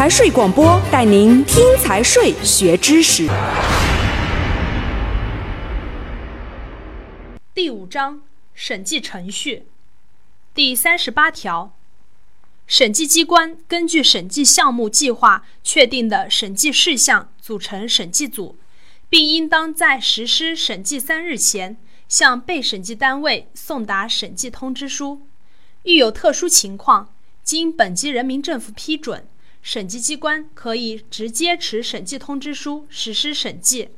财税广播带您听财税学知识。第五章审计程序第三十八条，审计机关根据审计项目计划确定的审计事项组成审计组，并应当在实施审计三日前向被审计单位送达审计通知书。遇有特殊情况，经本级人民政府批准，审计机关可以直接持审计通知书实施审计。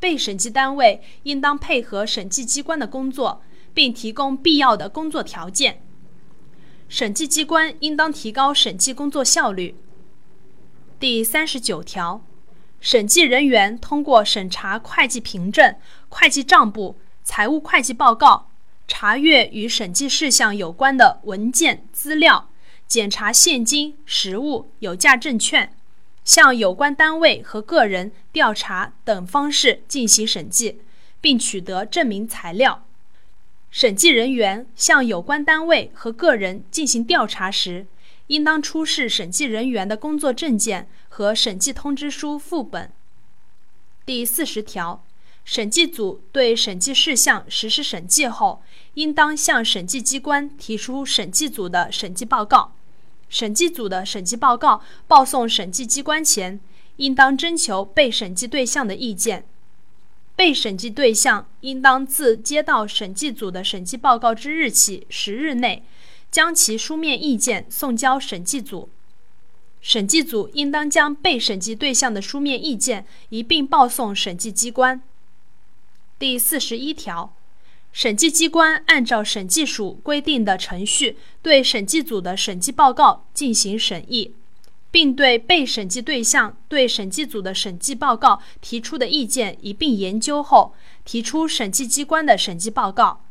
被审计单位应当配合审计机关的工作，并提供必要的工作条件。审计机关应当提高审计工作效率。第三十九条，审计人员通过审查会计凭证、会计账簿、财务会计报告。查阅与审计事项有关的文件资料，检查现金、实物、有价证券，向有关单位和个人调查等方式进行审计，并取得证明材料。审计人员向有关单位和个人进行调查时，应当出示审计人员的工作证件和审计通知书副本。第四十条。审计组对审计事项实施审计后，应当向审计机关提出审计组的审计报告。审计组的审计报告报送审计机关前，应当征求被审计对象的意见。被审计对象应当自接到审计组的审计报告之日起十日内，将其书面意见送交审计组。审计组应当将被审计对象的书面意见一并报送审计机关。第四十一条，审计机关按照审计署规定的程序，对审计组的审计报告进行审议，并对被审计对象对审计组的审计报告提出的意见一并研究后，提出审计机关的审计报告。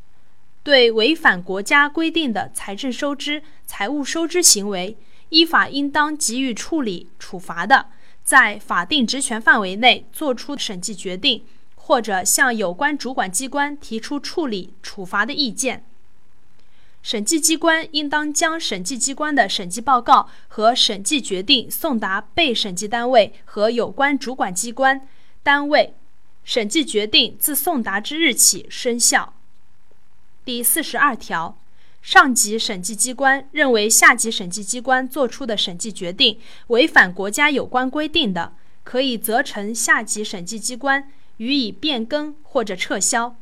对违反国家规定的财政收支、财务收支行为，依法应当给予处理、处罚的，在法定职权范围内作出审计决定。或者向有关主管机关提出处理、处罚的意见。审计机关应当将审计机关的审计报告和审计决定送达被审计单位和有关主管机关单位。审计决定自送达之日起生效。第四十二条，上级审计机关认为下级审计机关作出的审计决定违反国家有关规定的，可以责成下级审计机关。予以变更或者撤销，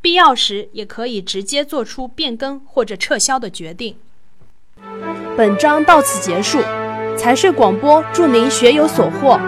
必要时也可以直接做出变更或者撤销的决定。本章到此结束，财税广播祝您学有所获。